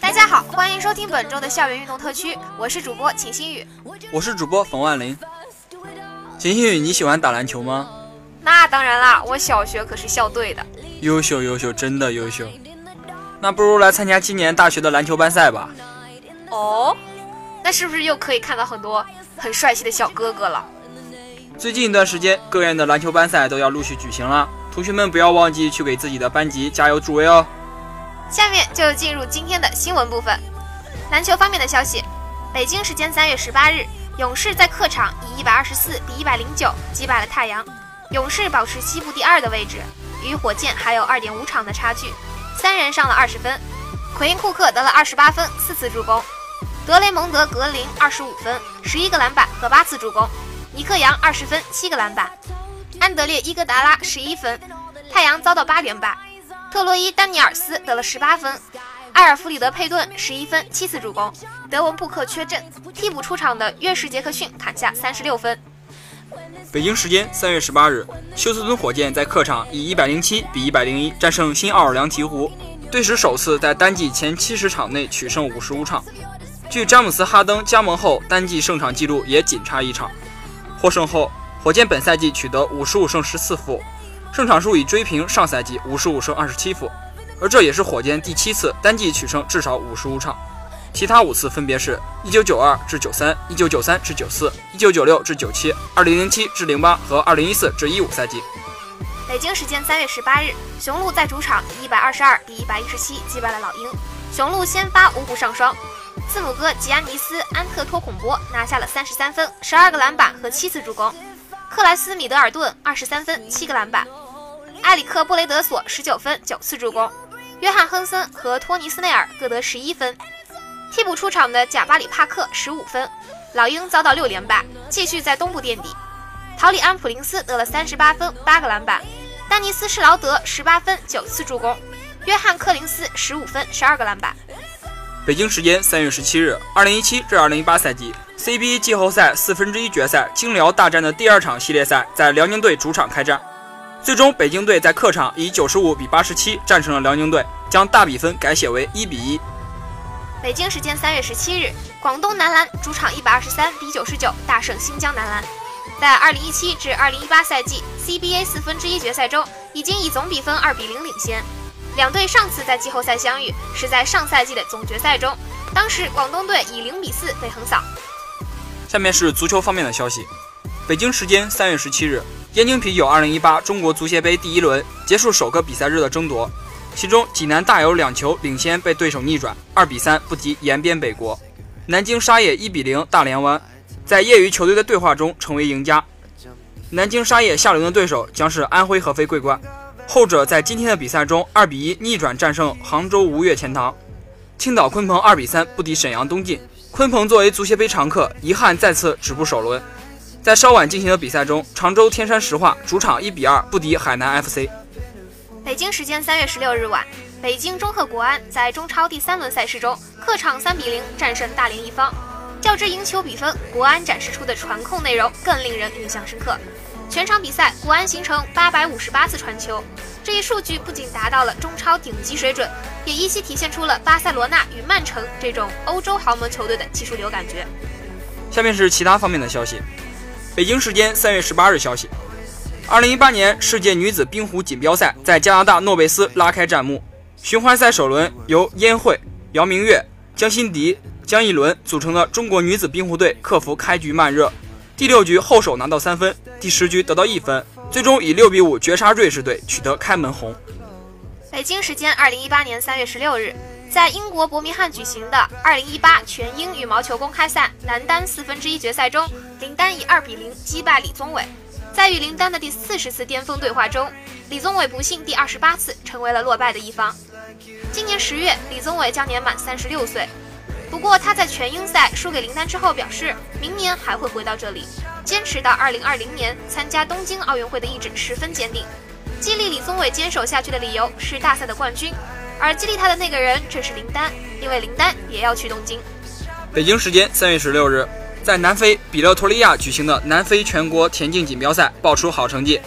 大家好，欢迎收听本周的校园运动特区，我是主播秦新宇，我是主播冯万林。秦新宇，你喜欢打篮球吗？那当然啦，我小学可是校队的。优秀优秀，真的优秀。那不如来参加今年大学的篮球班赛吧。哦，那是不是又可以看到很多很帅气的小哥哥了？最近一段时间，各院的篮球班赛都要陆续举行了，同学们不要忘记去给自己的班级加油助威哦。下面就进入今天的新闻部分。篮球方面的消息：北京时间三月十八日，勇士在客场以一百二十四比一百零九击败了太阳，勇士保持西部第二的位置，与火箭还有二点五场的差距。三人上了二十分，奎因库克得了二十八分，四次助攻；德雷蒙德格林二十五分，十一个篮板和八次助攻；尼克杨二十分，七个篮板；安德烈伊戈达拉十一分。太阳遭到八连败。特洛伊丹尼尔斯得了十八分，埃尔弗里德佩顿十一分七次助攻，德文布克缺阵，替补出场的约什杰克逊砍下三十六分。北京时间三月十八日，休斯敦火箭在客场以一百零七比一百零一战胜新奥尔良鹈鹕，队史首次在单季前七十场内取胜五十五场，距詹姆斯哈登加盟后单季胜场纪录也仅差一场。获胜后，火箭本赛季取得五十五胜十四负。胜场数已追平上赛季五十五胜二十七负，而这也是火箭第七次单季取胜至少五十五场，其他五次分别是一九九二至九三、一九九三至九四、一九九六至九七、二零零七至零八和二零一四至一五赛季。北京时间三月十八日，雄鹿在主场以一百二十二比一百一十七击败了老鹰，雄鹿先发五虎上双，字母哥吉安尼斯安特托孔波拿下了三十三分、十二个篮板和七次助攻，克莱斯米德尔顿二十三分、七个篮板。埃里克·布雷德索十九分九次助攻，约翰·亨森和托尼斯内尔各得十一分。替补出场的贾巴里·帕克十五分。老鹰遭到六连败，继续在东部垫底。陶里安·普林斯得了三十八分八个篮板。丹尼斯·施劳德十八分九次助攻。约翰·克林斯十五分十二个篮板。北京时间三月十七日，二零一七至二零一八赛季 CBA 季后赛四分之一决赛京辽大战的第二场系列赛在辽宁队主场开战。最终，北京队在客场以九十五比八十七战胜了辽宁队，将大比分改写为一比一。北京时间三月十七日，广东男篮主场一百二十三比九十九大胜新疆男篮，在二零一七至二零一八赛季 CBA 四分之一决赛中，已经以总比分二比零领先。两队上次在季后赛相遇是在上赛季的总决赛中，当时广东队以零比四被横扫。下面是足球方面的消息，北京时间三月十七日。燕京啤酒2018中国足协杯第一轮结束首个比赛日的争夺，其中济南大有两球领先被对手逆转，2比3不敌延边北国。南京沙业1比0大连湾，在业余球队的对话中成为赢家。南京沙业下轮的对手将是安徽合肥桂冠，后者在今天的比赛中2比1逆转战胜杭州吴越钱塘。青岛鲲鹏2比3不敌沈阳东晋，鲲鹏作为足协杯常客，遗憾再次止步首轮。在稍晚进行的比赛中，常州天山石化主场一比二不敌海南 FC。北京时间三月十六日晚，北京中赫国安在中超第三轮赛事中客场三比零战胜大连一方。较之赢球比分，国安展示出的传控内容更令人印象深刻。全场比赛，国安形成八百五十八次传球，这一数据不仅达到了中超顶级水准，也依稀体现出了巴塞罗那与曼城这种欧洲豪门球队的技术流感觉。下面是其他方面的消息。北京时间三月十八日消息，二零一八年世界女子冰壶锦标赛在加拿大诺贝斯拉开战幕。循环赛首轮由燕慧、姚明月、江心迪、江一伦组成的中国女子冰壶队克服开局慢热。第六局后手拿到三分，第十局得到一分，最终以六比五绝杀瑞士队，取得开门红。北京时间二零一八年三月十六日，在英国伯明翰举行的二零一八全英羽毛球公开赛男单四分之一决赛中，林丹以二比零击败李宗伟。在与林丹的第四十次巅峰对话中，李宗伟不幸第二十八次成为了落败的一方。今年十月，李宗伟将年满三十六岁。不过他在全英赛输给林丹之后，表示明年还会回到这里，坚持到二零二零年参加东京奥运会的意志十分坚定。激励李宗伟坚守下去的理由是大赛的冠军，而激励他的那个人正是林丹，因为林丹也要去东京。北京时间三月十六日，在南非比勒托利亚举行的南非全国田径锦标赛爆出好成绩，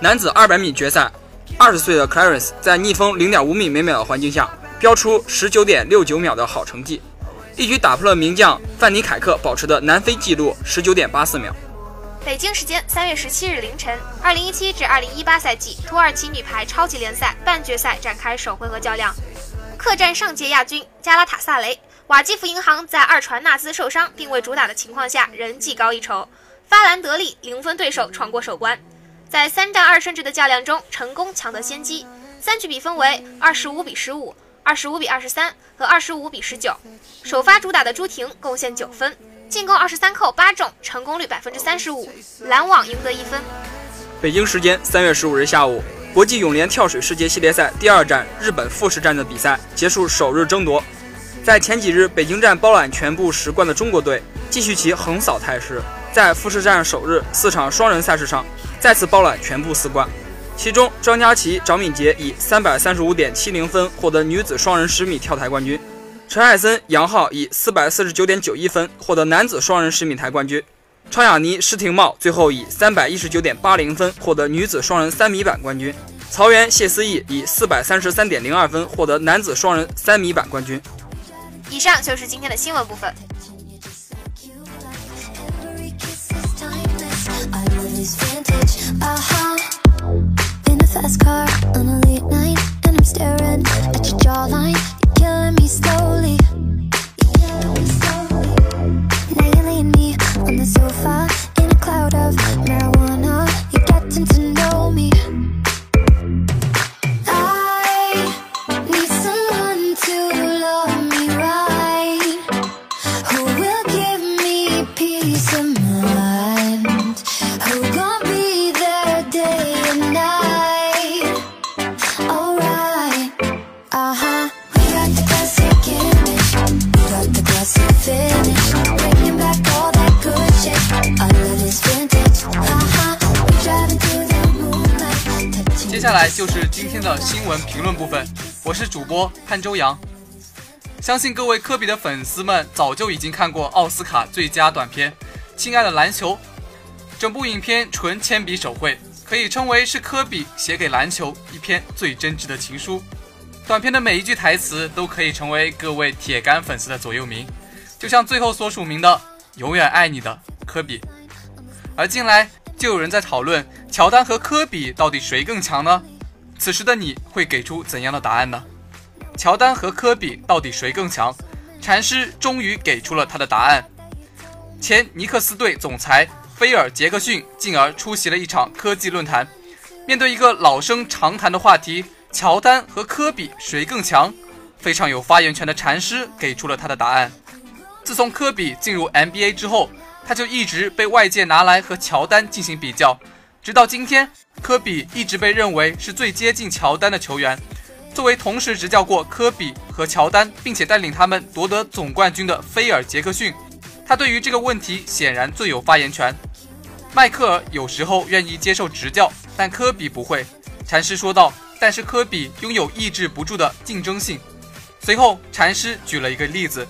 男子二百米决赛，二十岁的 Clarence 在逆风零点五米每秒的环境下，标出十九点六九秒的好成绩。一举打破了名将范尼凯克保持的南非纪录，十九点八四秒。北京时间三月十七日凌晨，二零一七至二零一八赛季土耳其女排超级联赛半决赛展开首回合较量，客战上届亚军加拉塔萨雷。瓦基弗银行在二传纳兹受伤并未主打的情况下，仍技高一筹，发兰德利零分对手闯过首关，在三战二胜制的较量中成功抢得先机，三局比分为二十五比十五。二十五比二十三和二十五比十九，首发主打的朱婷贡献九分，进攻二十三扣八中，成功率百分之三十五，拦网赢得一分。北京时间三月十五日下午，国际泳联跳水世界系列赛第二站日本富士站的比赛结束首日争夺，在前几日北京站包揽全部十冠的中国队继续其横扫态势，在富士站首日四场双人赛事上再次包揽全部四冠。其中，张家齐、张敏杰以三百三十五点七零分获得女子双人十米跳台冠军；陈海森、杨昊以四百四十九点九一分获得男子双人十米台冠军；超雅妮、施廷懋最后以三百一十九点八零分获得女子双人三米板冠军；曹原、谢思义以四百三十三点零二分获得男子双人三米板冠军。以上就是今天的新闻部分。killing me slowly. 来就是今天的新闻评论部分，我是主播潘周阳。相信各位科比的粉丝们早就已经看过奥斯卡最佳短片《亲爱的篮球》，整部影片纯铅笔手绘，可以称为是科比写给篮球一篇最真挚的情书。短片的每一句台词都可以成为各位铁杆粉丝的座右铭，就像最后所署名的“永远爱你的科比”。而近来。就有人在讨论乔丹和科比到底谁更强呢？此时的你会给出怎样的答案呢？乔丹和科比到底谁更强？禅师终于给出了他的答案。前尼克斯队总裁菲尔·杰克逊进而出席了一场科技论坛，面对一个老生常谈的话题——乔丹和科比谁更强？非常有发言权的禅师给出了他的答案。自从科比进入 NBA 之后。他就一直被外界拿来和乔丹进行比较，直到今天，科比一直被认为是最接近乔丹的球员。作为同时执教过科比和乔丹，并且带领他们夺得总冠军的菲尔·杰克逊，他对于这个问题显然最有发言权。迈克尔有时候愿意接受执教，但科比不会。禅师说道：“但是科比拥有抑制不住的竞争性。”随后，禅师举了一个例子。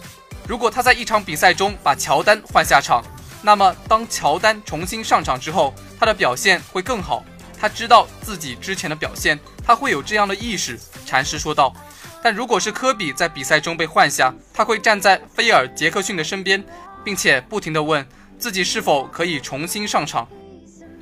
如果他在一场比赛中把乔丹换下场，那么当乔丹重新上场之后，他的表现会更好。他知道自己之前的表现，他会有这样的意识。禅师说道。但如果是科比在比赛中被换下，他会站在菲尔·杰克逊的身边，并且不停地问自己是否可以重新上场。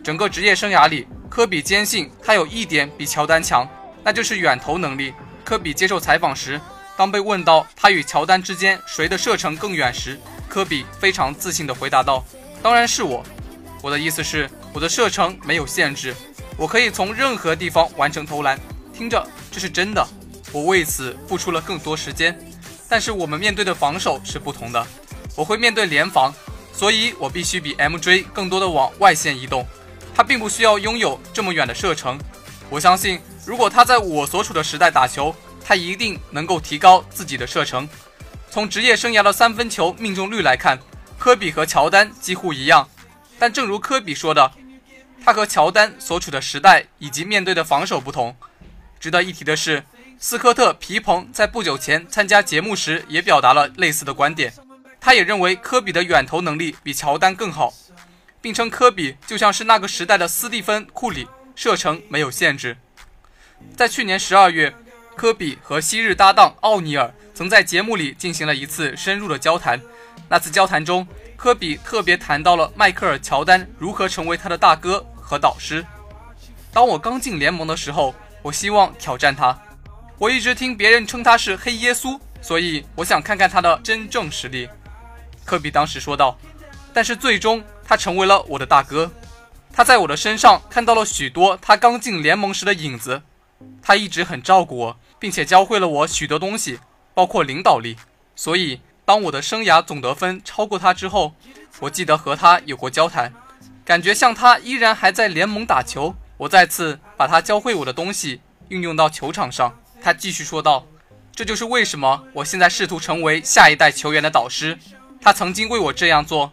整个职业生涯里，科比坚信他有一点比乔丹强，那就是远投能力。科比接受采访时，当被问到他与乔丹之间谁的射程更远时，科比非常自信地回答道：“当然是我。我的意思是，我的射程没有限制，我可以从任何地方完成投篮。听着，这是真的。我为此付出了更多时间，但是我们面对的防守是不同的。我会面对联防，所以我必须比 MJ 更多的往外线移动。他并不需要拥有这么远的射程。我相信，如果他在我所处的时代打球，他一定能够提高自己的射程。从职业生涯的三分球命中率来看，科比和乔丹几乎一样。但正如科比说的，他和乔丹所处的时代以及面对的防守不同。值得一提的是。斯科特·皮蓬在不久前参加节目时也表达了类似的观点，他也认为科比的远投能力比乔丹更好，并称科比就像是那个时代的斯蒂芬·库里，射程没有限制。在去年十二月，科比和昔日搭档奥尼尔曾在节目里进行了一次深入的交谈。那次交谈中，科比特别谈到了迈克尔·乔丹如何成为他的大哥和导师。当我刚进联盟的时候，我希望挑战他。我一直听别人称他是黑耶稣，所以我想看看他的真正实力。科比当时说道。但是最终他成为了我的大哥，他在我的身上看到了许多他刚进联盟时的影子。他一直很照顾我，并且教会了我许多东西，包括领导力。所以当我的生涯总得分超过他之后，我记得和他有过交谈，感觉像他依然还在联盟打球。我再次把他教会我的东西运用到球场上。他继续说道：“这就是为什么我现在试图成为下一代球员的导师。他曾经为我这样做，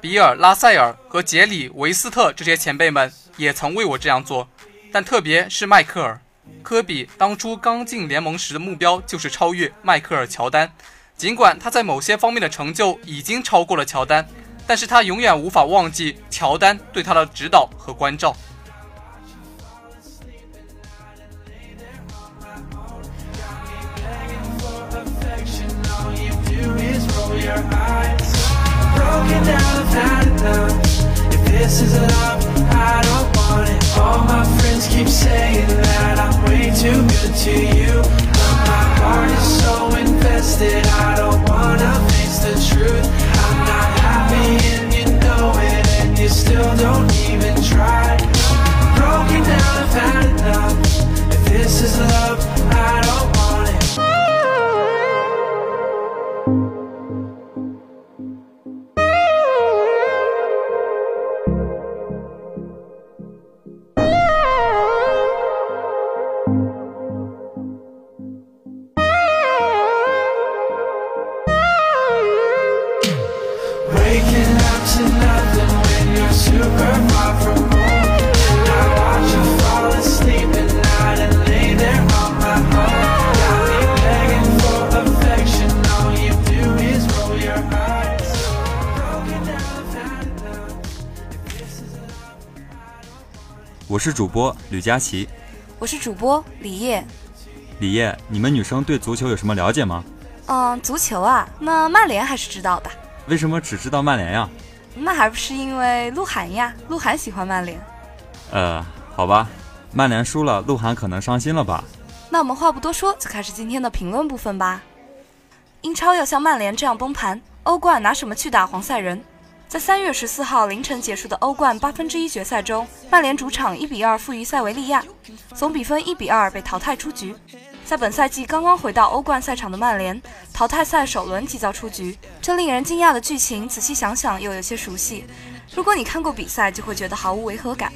比尔·拉塞尔和杰里·维斯特这些前辈们也曾为我这样做。但特别是迈克尔·科比，当初刚进联盟时的目标就是超越迈克尔·乔丹。尽管他在某些方面的成就已经超过了乔丹，但是他永远无法忘记乔丹对他的指导和关照。” this is love, I don't want it All my friends keep saying that i too good to you. But my heart is so invested 我是主播吕佳琪，我是主播李烨。李烨，你们女生对足球有什么了解吗？嗯，足球啊，那曼联还是知道的。为什么只知道曼联呀？那还不是因为鹿晗呀，鹿晗喜欢曼联。呃，好吧，曼联输了，鹿晗可能伤心了吧？那我们话不多说，就开始今天的评论部分吧。英超要像曼联这样崩盘，欧冠拿什么去打黄赛人？在三月十四号凌晨结束的欧冠八分之一决赛中，曼联主场一比二负于塞维利亚，总比分一比二被淘汰出局。在本赛季刚刚回到欧冠赛场的曼联，淘汰赛首轮即遭出局，这令人惊讶的剧情，仔细想想又有些熟悉。如果你看过比赛，就会觉得毫无违和感。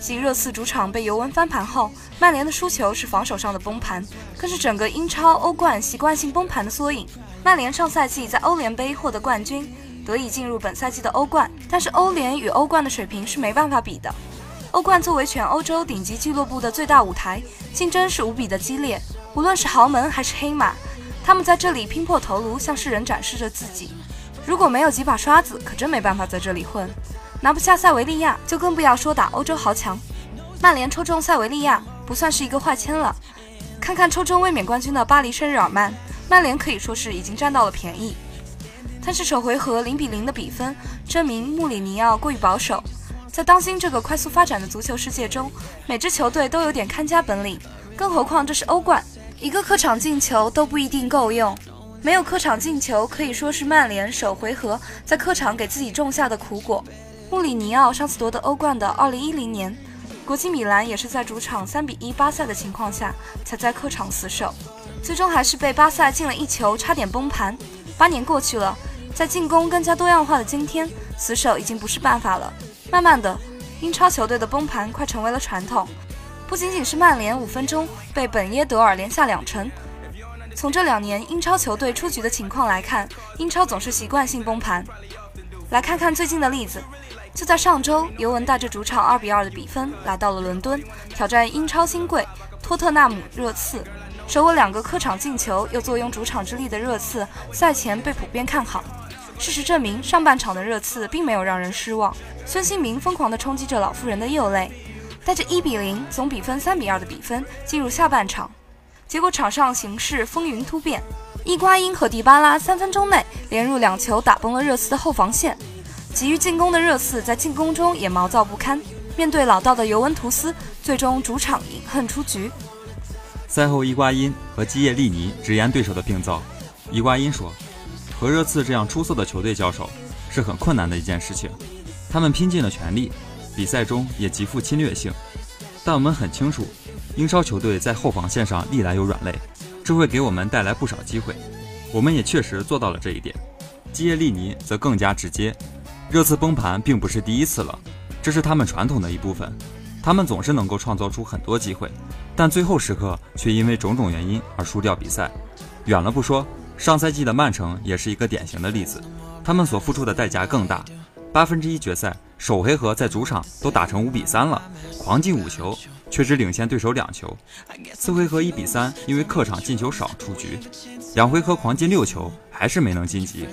继热刺主场被尤文翻盘后，曼联的输球是防守上的崩盘，更是整个英超、欧冠习惯性崩盘的缩影。曼联上赛季在欧联杯获得冠军，得以进入本赛季的欧冠，但是欧联与欧冠的水平是没办法比的。欧冠作为全欧洲顶级俱乐部的最大舞台，竞争是无比的激烈。无论是豪门还是黑马，他们在这里拼破头颅，向世人展示着自己。如果没有几把刷子，可真没办法在这里混。拿不下塞维利亚，就更不要说打欧洲豪强。曼联抽中塞维利亚，不算是一个坏签了。看看抽中卫冕冠军的巴黎圣日耳曼，曼联可以说是已经占到了便宜。但是首回合零比零的比分，证明穆里尼奥过于保守。在当今这个快速发展的足球世界中，每支球队都有点看家本领，更何况这是欧冠，一个客场进球都不一定够用。没有客场进球，可以说是曼联首回合在客场给自己种下的苦果。穆里尼奥上次夺得欧冠的2010年，国际米兰也是在主场3比1巴萨的情况下，才在客场死守，最终还是被巴萨进了一球，差点崩盘。八年过去了，在进攻更加多样化的今天，死守已经不是办法了。慢慢的，英超球队的崩盘快成为了传统，不仅仅是曼联五分钟被本耶德尔连下两城。从这两年英超球队出局的情况来看，英超总是习惯性崩盘。来看看最近的例子，就在上周，尤文带着主场二比二的比分来到了伦敦，挑战英超新贵托特纳姆热刺。手握两个客场进球又坐拥主场之力的热刺，赛前被普遍看好。事实证明，上半场的热刺并没有让人失望。孙兴民疯狂地冲击着老妇人的右肋，带着一比零总比分三比二的比分进入下半场。结果场上形势风云突变，伊瓜因和迪巴拉三分钟内连入两球，打崩了热刺的后防线。急于进攻的热刺在进攻中也毛躁不堪，面对老道的尤文图斯，最终主场饮恨出局。赛后，伊瓜因和基耶利尼直言对手的病灶。伊瓜因说：“和热刺这样出色的球队交手是很困难的一件事情，他们拼尽了全力，比赛中也极富侵略性。但我们很清楚。”英超球队在后防线上历来有软肋，这会给我们带来不少机会。我们也确实做到了这一点。基耶利尼则更加直接，热刺崩盘并不是第一次了，这是他们传统的一部分。他们总是能够创造出很多机会，但最后时刻却因为种种原因而输掉比赛。远了不说，上赛季的曼城也是一个典型的例子，他们所付出的代价更大。八分之一决赛首回合在主场都打成五比三了，狂进五球。却只领先对手两球，次回合一比三，因为客场进球少出局。两回合狂进六球，还是没能晋级。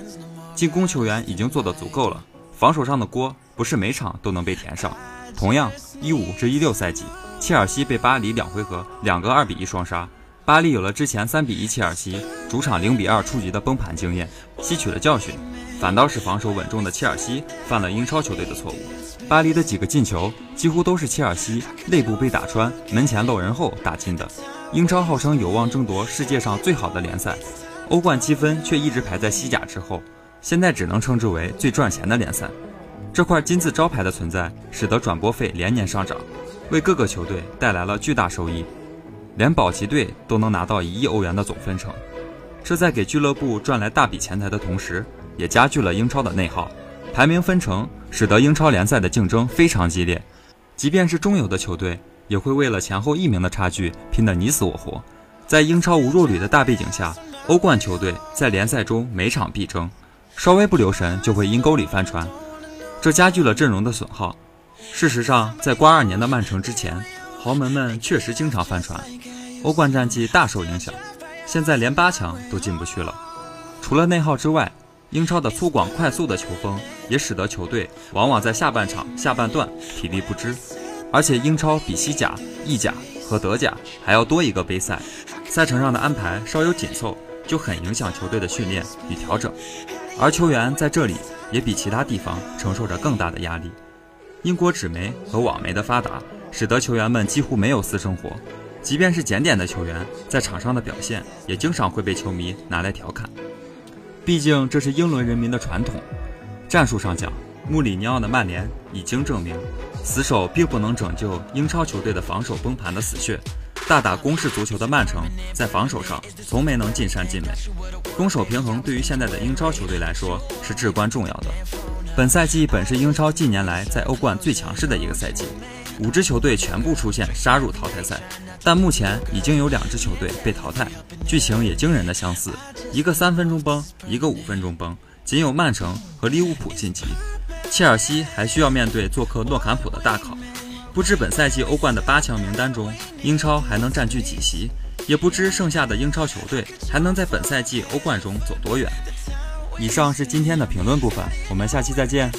进攻球员已经做得足够了，防守上的锅不是每场都能被填上。同样，一五至一六赛季，切尔西被巴黎两回合两个二比一双杀，巴黎有了之前三比一切尔西主场零比二出局的崩盘经验，吸取了教训，反倒是防守稳重的切尔西犯了英超球队的错误。巴黎的几个进球几乎都是切尔西内部被打穿、门前漏人后打进的。英超号称有望争夺世界上最好的联赛，欧冠积分却一直排在西甲之后，现在只能称之为最赚钱的联赛。这块金字招牌的存在，使得转播费连年上涨，为各个球队带来了巨大收益，连保级队都能拿到一亿欧元的总分成。这在给俱乐部赚来大笔钱财的同时，也加剧了英超的内耗。排名分成使得英超联赛的竞争非常激烈，即便是中游的球队也会为了前后一名的差距拼得你死我活。在英超无弱旅的大背景下，欧冠球队在联赛中每场必争，稍微不留神就会阴沟里翻船，这加剧了阵容的损耗。事实上，在瓜二年的曼城之前，豪门们确实经常翻船，欧冠战绩大受影响，现在连八强都进不去了。除了内耗之外，英超的粗犷快速的球风也使得球队往往在下半场下半段体力不支，而且英超比西甲、意甲和德甲还要多一个杯赛，赛程上的安排稍有紧凑，就很影响球队的训练与调整，而球员在这里也比其他地方承受着更大的压力。英国纸媒和网媒的发达，使得球员们几乎没有私生活，即便是检点的球员，在场上的表现也经常会被球迷拿来调侃。毕竟这是英伦人民的传统。战术上讲，穆里尼奥的曼联已经证明，死守并不能拯救英超球队的防守崩盘的死穴。大打攻势足球的曼城在防守上从没能尽善尽美。攻守平衡对于现在的英超球队来说是至关重要的。本赛季本是英超近年来在欧冠最强势的一个赛季，五支球队全部出现杀入淘汰赛。但目前已经有两支球队被淘汰，剧情也惊人的相似，一个三分钟崩，一个五分钟崩，仅有曼城和利物浦晋级，切尔西还需要面对做客诺坎普的大考。不知本赛季欧冠的八强名单中，英超还能占据几席，也不知剩下的英超球队还能在本赛季欧冠中走多远。以上是今天的评论部分，我们下期再见。